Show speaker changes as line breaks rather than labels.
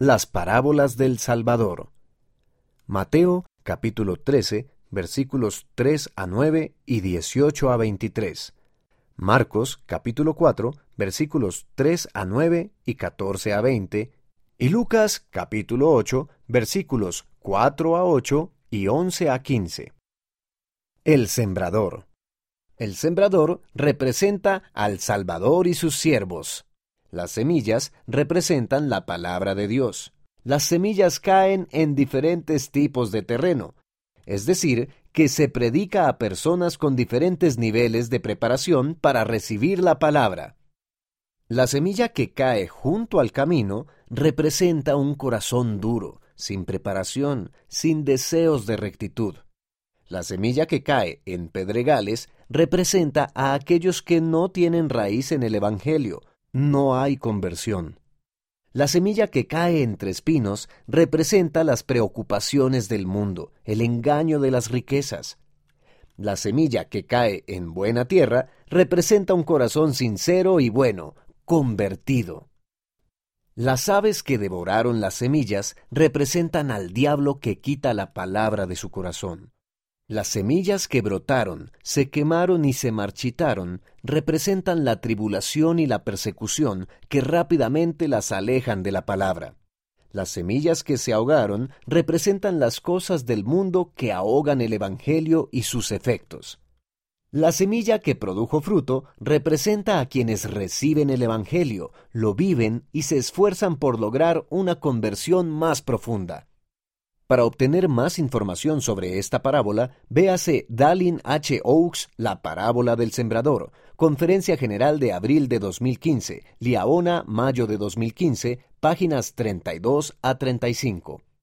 Las parábolas del Salvador. Mateo capítulo 13 versículos 3 a 9 y 18 a 23. Marcos capítulo 4 versículos 3 a 9 y 14 a 20. Y Lucas capítulo 8 versículos 4 a 8 y 11 a 15. El sembrador. El sembrador representa al Salvador y sus siervos. Las semillas representan la palabra de Dios. Las semillas caen en diferentes tipos de terreno, es decir, que se predica a personas con diferentes niveles de preparación para recibir la palabra. La semilla que cae junto al camino representa un corazón duro, sin preparación, sin deseos de rectitud. La semilla que cae en pedregales representa a aquellos que no tienen raíz en el Evangelio, no hay conversión. La semilla que cae entre espinos representa las preocupaciones del mundo, el engaño de las riquezas. La semilla que cae en buena tierra representa un corazón sincero y bueno, convertido. Las aves que devoraron las semillas representan al diablo que quita la palabra de su corazón. Las semillas que brotaron, se quemaron y se marchitaron representan la tribulación y la persecución que rápidamente las alejan de la palabra. Las semillas que se ahogaron representan las cosas del mundo que ahogan el Evangelio y sus efectos. La semilla que produjo fruto representa a quienes reciben el Evangelio, lo viven y se esfuerzan por lograr una conversión más profunda. Para obtener más información sobre esta parábola, véase Dallin H. Oaks, La parábola del sembrador, Conferencia General de abril de 2015, Liaona, mayo de 2015, páginas 32 a 35.